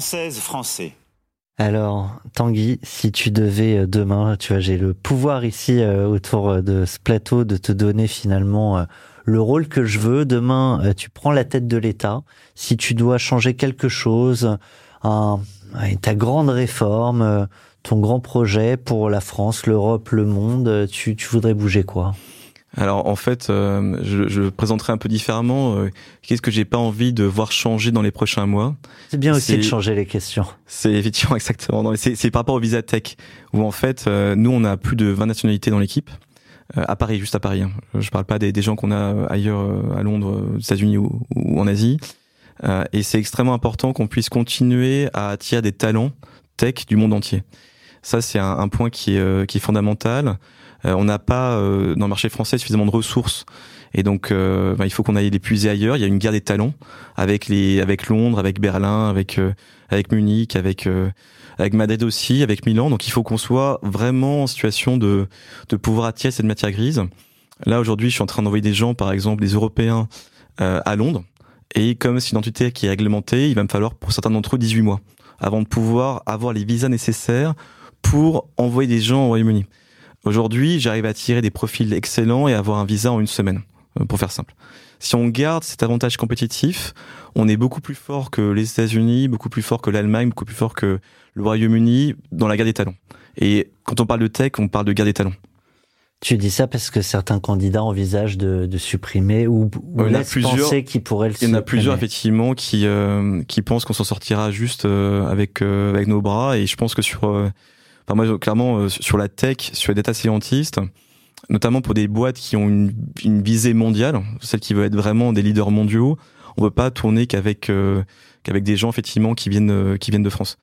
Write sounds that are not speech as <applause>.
Français. Alors, Tanguy, si tu devais euh, demain, tu vois, j'ai le pouvoir ici euh, autour euh, de ce plateau de te donner finalement le rôle que je veux. Demain, tu prends la tête de l'État. Si tu dois changer quelque chose, ta grande réforme, ton grand projet pour la France, l'Europe, le monde, tu voudrais bouger quoi? Alors en fait, euh, je, je présenterai un peu différemment. Euh, qu'est-ce que j'ai pas envie de voir changer dans les prochains mois C'est bien aussi de changer les questions. C'est effectivement <laughs> exactement. C'est par rapport au visa tech où en fait, euh, nous on a plus de 20 nationalités dans l'équipe. à Paris, juste à Paris. Hein. Je parle pas des, des gens qu'on a ailleurs, à Londres, aux États-Unis ou, ou, en Asie. et c'est extrêmement important qu'on puisse continuer à attirer des talents tech du monde entier. Ça, c'est un, un, point qui est, qui est fondamental. Euh, on n'a pas euh, dans le marché français suffisamment de ressources. Et donc, euh, bah, il faut qu'on aille les puiser ailleurs. Il y a une guerre des talents avec les, avec Londres, avec Berlin, avec avec Munich, avec avec Madrid aussi, avec Milan. Donc, il faut qu'on soit vraiment en situation de de pouvoir attirer cette matière grise. Là, aujourd'hui, je suis en train d'envoyer des gens, par exemple, des Européens à Londres. Et comme c'est une identité qui est réglementée, il va me falloir pour certains d'entre eux 18 mois avant de pouvoir avoir les visas nécessaires pour envoyer des gens au Royaume-Uni. Aujourd'hui, j'arrive à tirer des profils excellents et avoir un visa en une semaine, euh, pour faire simple. Si on garde cet avantage compétitif, on est beaucoup plus fort que les États-Unis, beaucoup plus fort que l'Allemagne, beaucoup plus fort que le Royaume-Uni dans la guerre des talents. Et quand on parle de tech, on parle de guerre des talents. Tu dis ça parce que certains candidats envisagent de, de supprimer ou, ou il y en a plusieurs, penser qu'ils pourraient le Il y en a plusieurs effectivement qui euh, qui pensent qu'on s'en sortira juste euh, avec avec nos bras et je pense que sur moi, clairement, euh, sur la tech, sur les data scientists, notamment pour des boîtes qui ont une, visée mondiale, celles qui veulent être vraiment des leaders mondiaux, on peut pas tourner qu'avec euh, qu'avec des gens effectivement qui viennent euh, qui viennent de France.